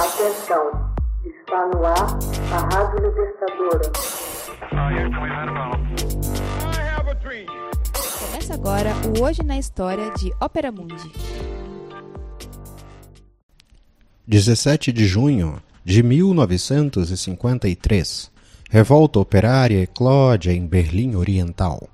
Atenção, está no ar a Rádio Libertadora. Começa agora o Hoje na História de Ópera Mundi. 17 de junho de 1953. Revolta operária eclode em Berlim Oriental.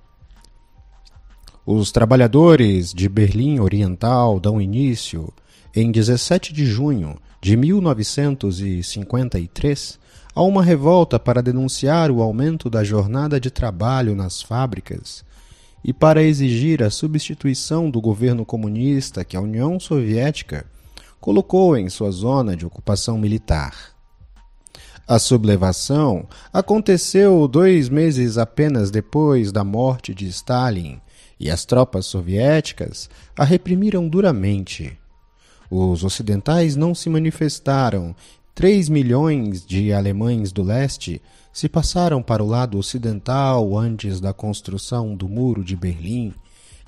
Os trabalhadores de Berlim Oriental dão início, em 17 de junho de 1953, a uma revolta para denunciar o aumento da jornada de trabalho nas fábricas e para exigir a substituição do governo comunista que a União Soviética colocou em sua zona de ocupação militar. A sublevação aconteceu dois meses apenas depois da morte de Stalin e as tropas soviéticas a reprimiram duramente. Os ocidentais não se manifestaram. Três milhões de alemães do leste se passaram para o lado ocidental antes da construção do Muro de Berlim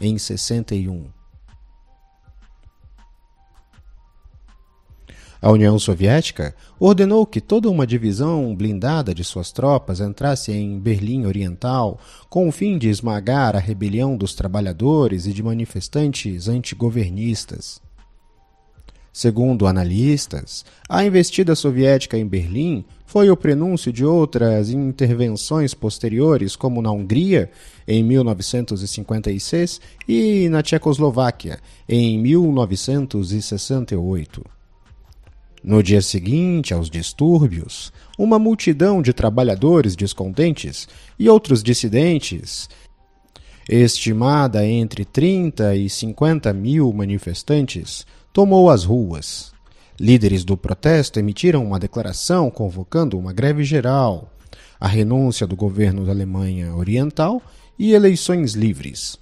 em 61. A União Soviética ordenou que toda uma divisão blindada de suas tropas entrasse em Berlim Oriental com o fim de esmagar a rebelião dos trabalhadores e de manifestantes antigovernistas. Segundo analistas, a investida soviética em Berlim foi o prenúncio de outras intervenções posteriores, como na Hungria, em 1956, e na Tchecoslováquia, em 1968. No dia seguinte aos distúrbios, uma multidão de trabalhadores descontentes e outros dissidentes, estimada entre 30 e 50 mil manifestantes, tomou as ruas. Líderes do protesto emitiram uma declaração convocando uma greve geral, a renúncia do governo da Alemanha Oriental e eleições livres.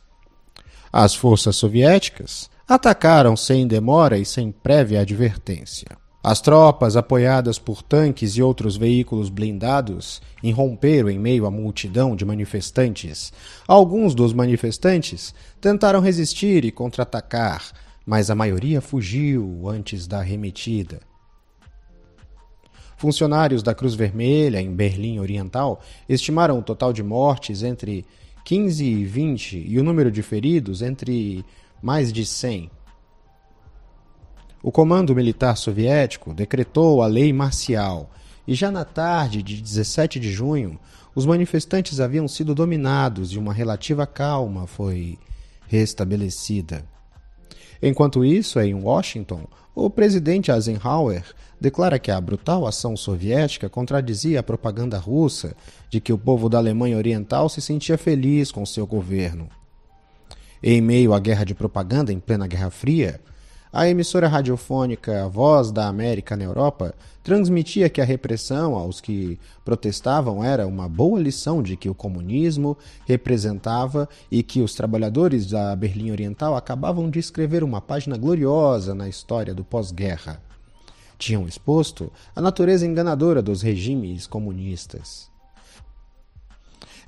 As forças soviéticas atacaram sem demora e sem prévia advertência. As tropas, apoiadas por tanques e outros veículos blindados, irromperam em meio à multidão de manifestantes. Alguns dos manifestantes tentaram resistir e contra-atacar, mas a maioria fugiu antes da arremetida. Funcionários da Cruz Vermelha em Berlim Oriental estimaram o total de mortes entre 15 e 20 e o número de feridos entre mais de 100. O comando militar soviético decretou a lei marcial e já na tarde de 17 de junho, os manifestantes haviam sido dominados e uma relativa calma foi restabelecida. Enquanto isso, em Washington, o presidente Eisenhower declara que a brutal ação soviética contradizia a propaganda russa de que o povo da Alemanha Oriental se sentia feliz com seu governo. Em meio à guerra de propaganda em plena Guerra Fria, a emissora radiofônica Voz da América na Europa transmitia que a repressão aos que protestavam era uma boa lição de que o comunismo representava e que os trabalhadores da Berlim Oriental acabavam de escrever uma página gloriosa na história do pós-guerra. Tinham exposto a natureza enganadora dos regimes comunistas.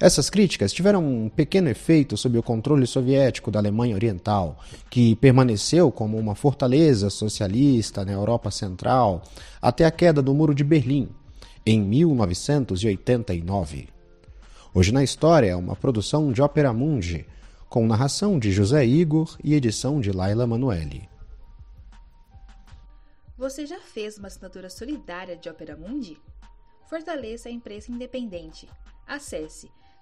Essas críticas tiveram um pequeno efeito sob o controle soviético da Alemanha Oriental, que permaneceu como uma fortaleza socialista na Europa Central até a queda do Muro de Berlim, em 1989. Hoje na História é uma produção de Ópera Mundi, com narração de José Igor e edição de Laila Manuelle. Você já fez uma assinatura solidária de Ópera Mundi? Fortaleça a imprensa independente. Acesse